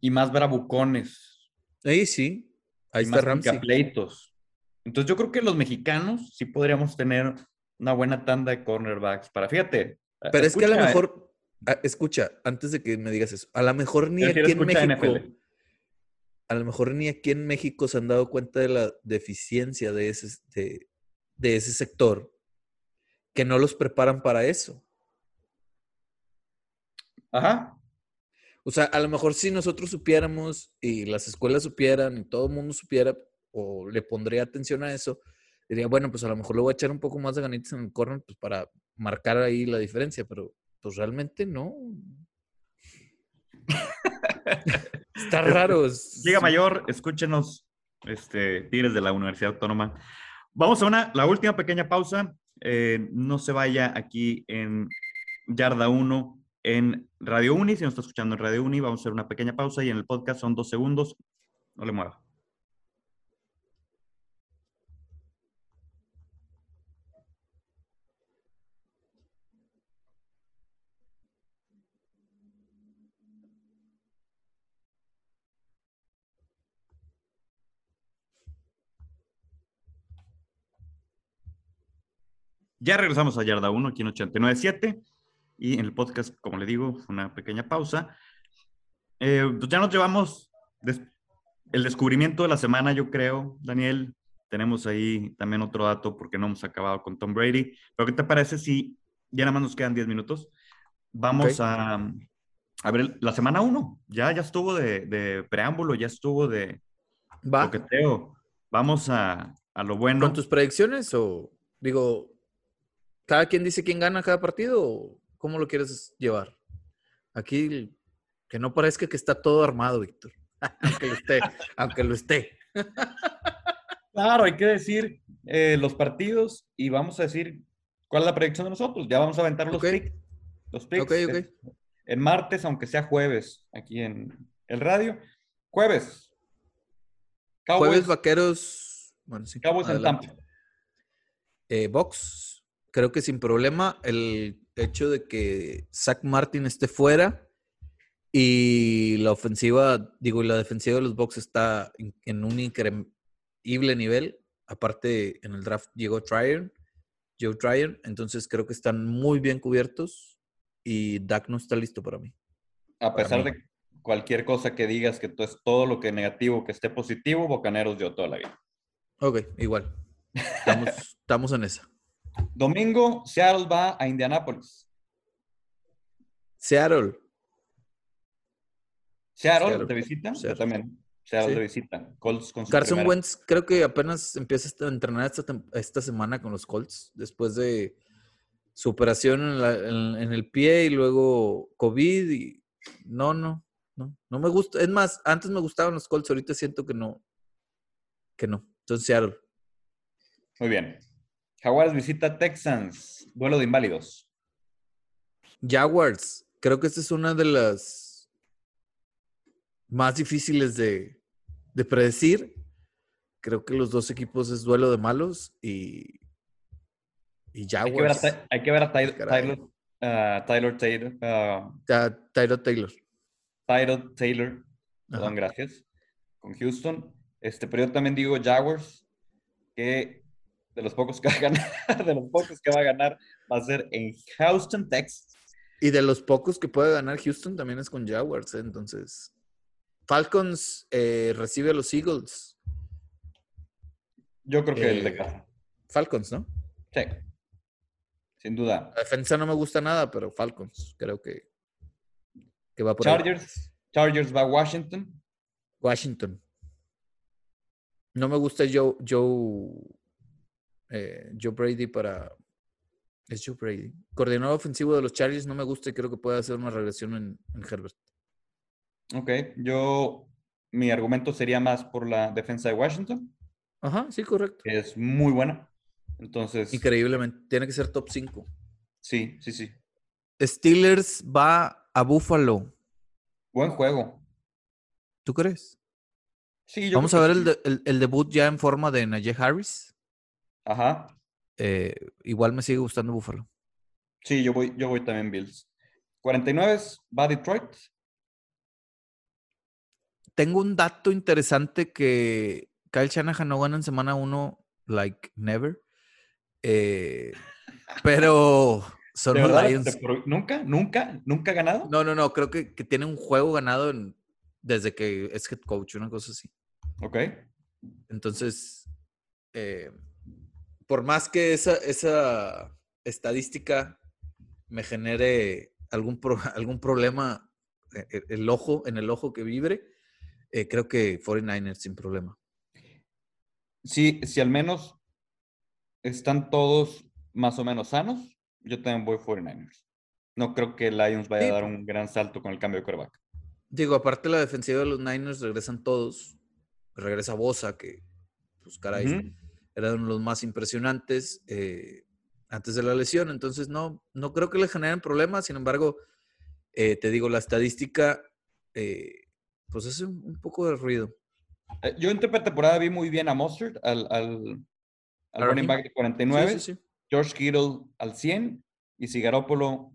y más bravucones. Ahí sí, ahí y está más Ramsey. pleitos. Entonces yo creo que los mexicanos sí podríamos tener una buena tanda de cornerbacks para, fíjate. Pero es que a lo escucha, mejor, escucha, antes de que me digas eso, a lo mejor ni aquí en México, NFL. a lo mejor ni aquí en México se han dado cuenta de la deficiencia de ese, de, de ese sector, que no los preparan para eso. Ajá. O sea, a lo mejor si nosotros supiéramos y las escuelas supieran y todo el mundo supiera o le pondría atención a eso, diría, bueno, pues a lo mejor le voy a echar un poco más de ganitas en el corner pues para marcar ahí la diferencia, pero pues realmente no. Está raro. Liga Mayor, escúchenos, este, Tigres de la Universidad Autónoma. Vamos a una, la última pequeña pausa. Eh, no se vaya aquí en Yarda 1. En Radio Uni. Si nos está escuchando en Radio Uni, vamos a hacer una pequeña pausa y en el podcast son dos segundos. No le mueva. Ya regresamos a Yarda 1 aquí en 89.7 y en el podcast, como le digo, una pequeña pausa. Eh, pues ya nos llevamos el descubrimiento de la semana, yo creo, Daniel. Tenemos ahí también otro dato porque no hemos acabado con Tom Brady. Pero ¿qué te parece si ya nada más nos quedan 10 minutos? Vamos a, a, ver la semana 1. Ya, ya estuvo de, de, preámbulo, ya estuvo de Va. coqueteo. Vamos a, a lo bueno. ¿Con tus predicciones o digo, cada quien dice quién gana cada partido cómo lo quieres llevar? Aquí que no parezca que está todo armado, Víctor. aunque lo esté, aunque lo esté. claro, hay que decir eh, los partidos y vamos a decir cuál es la predicción de nosotros. Ya vamos a aventar los okay. picks. Los picks. Okay, okay. En martes, aunque sea jueves, aquí en el radio. Jueves. Cowboys, jueves vaqueros. Bueno, sí. Cowboys en Tampa. Eh, Box, creo que sin problema. El hecho de que Zach Martin esté fuera y la ofensiva, digo, y la defensiva de los Bucks está en, un increíble nivel. Aparte, en el draft llegó Tryon, Joe Tryon, entonces creo que están muy bien cubiertos y Dak no está listo para mí. A pesar de cualquier cosa que digas que es todo lo que negativo que esté positivo, Bocaneros dio toda la vida. Ok, igual. Estamos, estamos en esa. Domingo, Seattle va a Indianápolis. Seattle. Seattle, Seattle. de visita. Seattle. Yo también. Seattle sí. de visita. Colts con su Carson primera. Wentz creo que apenas empieza a entrenar esta, esta, semana con los Colts después de su operación en, la, en, en, el pie y luego COVID y no, no, no, no me gusta. Es más, antes me gustaban los Colts, ahorita siento que no, que no. Entonces Seattle. Muy bien. Jaguars visita Texans, duelo de inválidos. Jaguars, creo que esta es una de las más difíciles de, de, predecir. Creo que los dos equipos es duelo de malos y, y Jaguars. Hay que ver a, hay que ver a Tyler, uh, Tyler Taylor. Uh, Tyler Taylor. Tyler Taylor. Perdón, gracias. Con Houston. Este, pero yo también digo Jaguars, que de los pocos que va a ganar, de los pocos que va a ganar, va a ser en Houston, Texas. Y de los pocos que puede ganar Houston también es con Jaguars, ¿eh? entonces. Falcons eh, recibe a los Eagles. Yo creo que eh, el de casa. Falcons, ¿no? Sí. Sin duda. La defensa no me gusta nada, pero Falcons creo que, que va por Chargers. Ahí. Chargers va a Washington. Washington. No me gusta Joe, Joe eh, Joe Brady para. Es Joe Brady. Coordinador ofensivo de los Chargers no me gusta y creo que puede hacer una regresión en, en, Herbert. Ok, yo. Mi argumento sería más por la defensa de Washington. Ajá, sí, correcto. Es muy buena. Entonces. Increíblemente. Tiene que ser top 5. Sí, sí, sí. Steelers va a Buffalo. Buen juego. ¿Tú crees? Sí, yo Vamos a ver el, de, el, el, debut ya en forma de Najee Harris. Ajá. Eh, igual me sigue gustando Buffalo. Sí, yo voy, yo voy también Bills. 49 va Detroit. Tengo un dato interesante que Kyle Shanahan no gana en semana 1 like never. Eh, pero son los Lions. ¿Nunca? ¿Nunca? ¿Nunca ha ganado? No, no, no. Creo que, que tiene un juego ganado en, desde que es head coach, una cosa así. Ok. Entonces, eh, por más que esa, esa estadística me genere algún, pro, algún problema el, el, ojo, en el ojo que vibre, eh, creo que 49ers sin problema. Sí, si al menos están todos más o menos sanos, yo también voy 49ers. No creo que Lions vaya sí. a dar un gran salto con el cambio de quarterback. Digo, aparte la defensiva de los Niners regresan todos. Regresa Bosa, que, pues caray, uh -huh. Era uno de los más impresionantes eh, antes de la lesión. Entonces, no, no creo que le generen problemas. Sin embargo, eh, te digo, la estadística, eh, pues hace un, un poco de ruido. Yo en temporada vi muy bien a Mustard, al, al, al ¿A running back de 49, Sí, sí, sí. George Kittle al 100 y si Garoppolo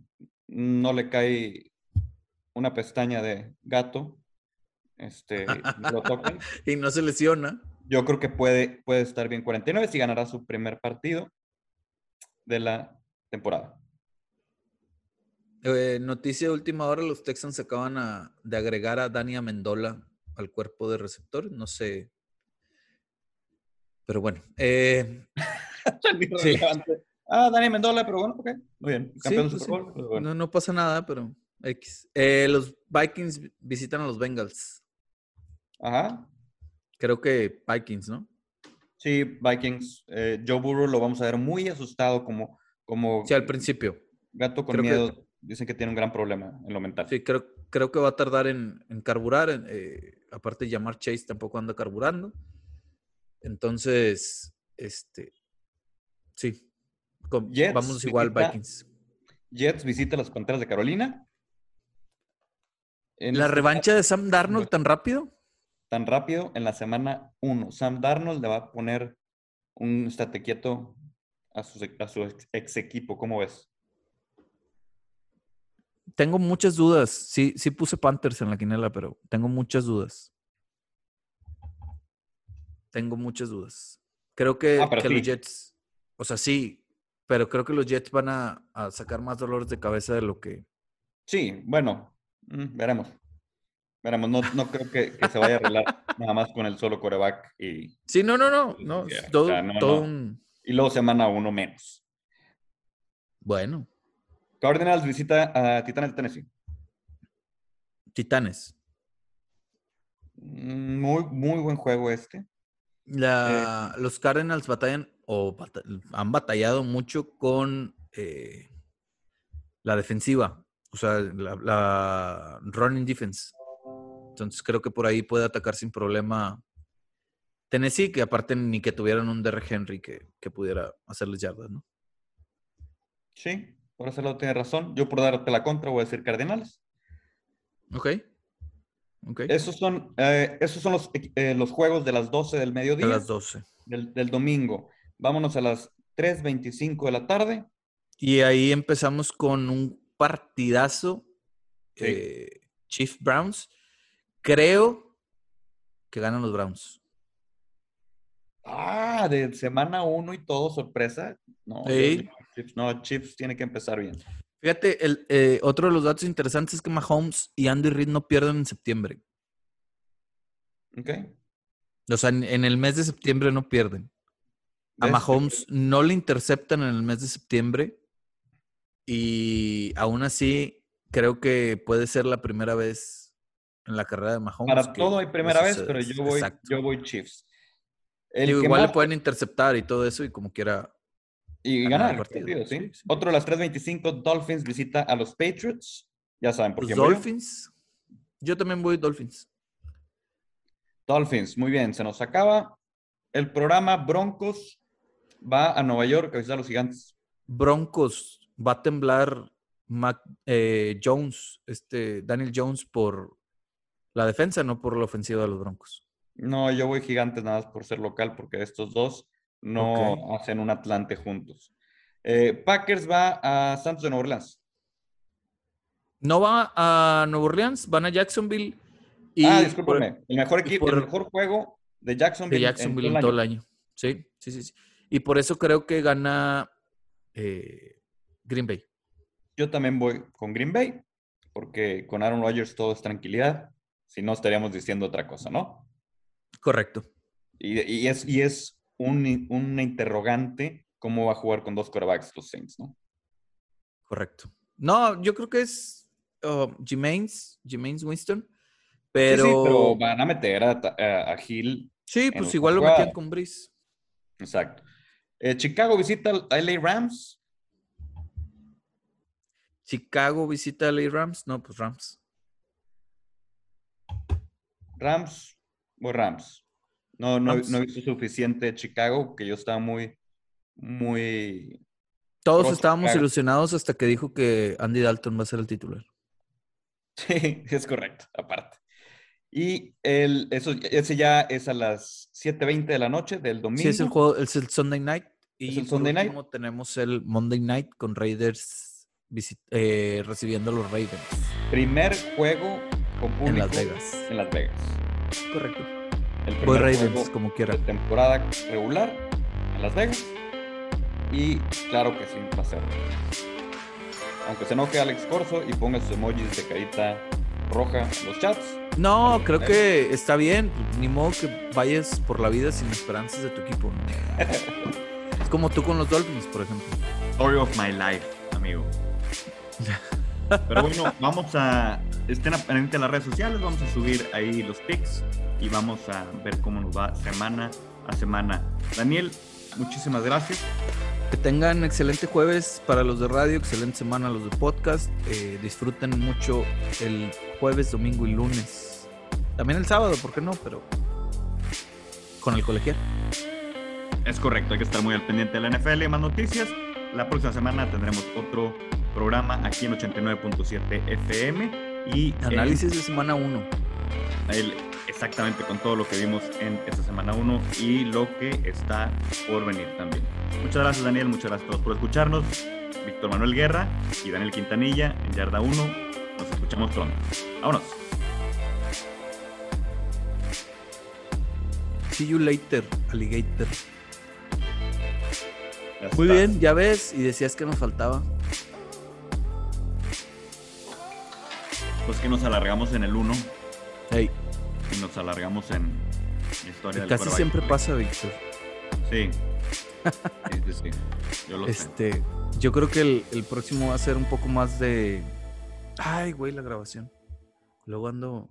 no le cae una pestaña de gato, este, lo tocan, Y no se lesiona. Yo creo que puede, puede estar bien 49 si ganará su primer partido de la temporada. Eh, noticia de última hora, los Texans acaban a- de agregar a Dani Amendola al cuerpo de receptores. No sé. Pero bueno. eh, Sí. Ah, Dani Mendola, pero bueno, ok. Muy bien. Campeón de pues Super sí. Bowl. pues bueno. no, no pasa nada, pero X. Eh, los Vikings visitan a los Bengals. Ajá. Creo que Vikings, ¿no? Sí, Vikings. eh, Joe Burrow lo vamos a ver muy asustado como, como Sí, al principio. gato con creo que- miedo. Dicen que tiene un gran problema en lo mental. Sí, creo, creo que va a tardar en, en carburar. eh, aparte, llamar Chase tampoco anda carburando. Entonces, este. Sí. con- Jets vamos igual, visita- Vikings. Jets visita las Panteras de Carolina. En ¿La este revancha de Sam Darnold tan rápido? Tan rápido en la semana 1. Sam Darnold le va a poner un estate quieto a su, a su ex, ex equipo. ¿Cómo ves? Tengo muchas dudas. Sí, sí puse Panthers en la quinela, pero tengo muchas dudas. Tengo muchas dudas. Creo que, Ah, los. Jets, o sea, sí, pero creo que los Jets van a, a sacar más dolores de cabeza de lo que. Sí, bueno, mm, veremos. Veremos, no, no creo que, que se vaya a arreglar nada más con el solo coreback y, Sí, no, no, no. no es todo, o sea, no, todo no. un. y luego semana uno menos. Bueno, Cardinals visita a Titanes de Tennessee. Titanes. Mm, Muy, muy buen juego este. La, los Cardinals batallan o bata- han batallado mucho con eh, la defensiva, o sea, la, la running defense. Entonces creo que por ahí puede atacar sin problema Tennessee, que aparte ni que tuvieran un Derrick Henry que, que pudiera hacerles yardas, ¿no? Sí, por ese lado tiene razón. Yo por darte la contra voy a decir Cardinals. Ok. Ok. Esos son, eh, esos son los, eh, los juegos de las 12 del mediodía las 12. del, del domingo. Vámonos a las 3.25 de la tarde. Y ahí empezamos con un partidazo. Sí. eh, Chief Browns. Creo que ganan los Browns. Ah, de semana 1 y todo, sorpresa. No, Sí. Chiefs, no, Chiefs tiene que empezar bien. Fíjate, el, eh, otro de los datos interesantes es que Mahomes y Andy Reid no pierden en septiembre. ¿Ok? O sea, en, en el mes de septiembre no pierden. A. Mahomes no le interceptan en el mes de septiembre. Y aún así, creo que puede ser la primera vez en la carrera de Mahomes. Para todo hay primera vez, pero yo voy, Exacto. yo voy Chiefs. El Digo, que igual más- le pueden interceptar y todo eso, y como quiera. y ganar ganar el el partido. ¿sí? Sí, sí. Otro a las 3.25, Dolphins visita a los Patriots. Ya saben por voy yo. Dolphins. Yo también voy Dolphins. Dolphins, muy bien, se nos acaba el programa. Broncos va a Nueva York a visitar a los gigantes. Broncos va a temblar Mac- eh, Jones, este Daniel Jones por la defensa, no por la ofensiva de los Broncos. No, yo voy gigantes nada más por ser local, porque estos dos no hacen un Atlante juntos. Eh, Packers va a Santos de Nueva Orleans. No va a Nueva Orleans, van a Jacksonville y ah, por- discúlpame. El mejor equipo, por- el mejor juego de Jacksonville, de en Jacksonville todo en el todo año. el año. Sí, sí, sí, sí. Y por eso creo que gana eh, Green Bay. Yo también voy con Green Bay, porque con Aaron Rodgers todo es tranquilidad. Si no, estaríamos diciendo otra cosa, ¿no? Correcto. Y, y es, y es un, una interrogante cómo va a jugar con dos quarterbacks los Saints, ¿no? Correcto. No, yo creo que es uh, Jimains, Jimains Winston, Sí, pero, sí, pero van a meter a, a, a Hill. sí, pues igual lo metían con Brice. Exacto. Eh, Chicago visita a LA Rams. Chicago visita a los Rams, no, pues Rams. Rams o Rams. No, no, Rams. no he visto suficiente de Chicago, que yo estaba muy, muy... Todos estábamos Chicago. ilusionados hasta que dijo que Andy Dalton va a ser el titular. Sí, es correcto, aparte. Y el, eso, ese ya es a las 7.20 de la noche del domingo. Sí, es el juego, es el Sunday Night. Y Es el Sunday night. último tenemos el Monday Night con Raiders visit- eh, recibiendo a los Ravens Primer juego con público en Las Vegas. en Las Vegas. Correcto. El Voy primer Ravens, como quiera. de temporada regular en Las Vegas. Y claro que sí, va a ser. Aunque se enoje Alex Corso y ponga sus emojis de carita roja en los chats. No, creo que está bien. Ni modo que vayas por la vida sin esperanzas de tu equipo. ¿no? es como tú con los Dolphins, por ejemplo. Story of my life, amigo. Pero bueno, vamos a. Estén pendientes en las redes sociales, vamos a subir ahí los pics y vamos a ver cómo nos va semana a semana. Daniel, muchísimas gracias. Que tengan excelente jueves para los de radio, excelente semana los de podcast. Eh, disfruten mucho el jueves, domingo y lunes. También el sábado, ¿por qué no? Pero con el colegial. Es correcto, hay que estar muy al pendiente de la NFL y más noticias. La próxima semana tendremos otro programa aquí en 89.7 FM y Análisis de semana 1. el- exactamente con todo lo que vimos en esta semana 1 y lo que está por venir también. Muchas gracias Daniel, muchas gracias a todos por escucharnos. Víctor Manuel Guerra y Daniel Quintanilla en Yarda 1. Nos escuchamos pronto. Vámonos. See you later, alligator. Muy bien, ya ves, y decías que nos faltaba. Pues que nos alargamos en el 1 Hey, y nos alargamos en historia del casi siempre pasa, Víctor. Sí. Sí, sí, sí. Yo lo sé. Este, yo creo que el, el próximo va a ser un poco más de. Ay, güey, la grabación. Luego ando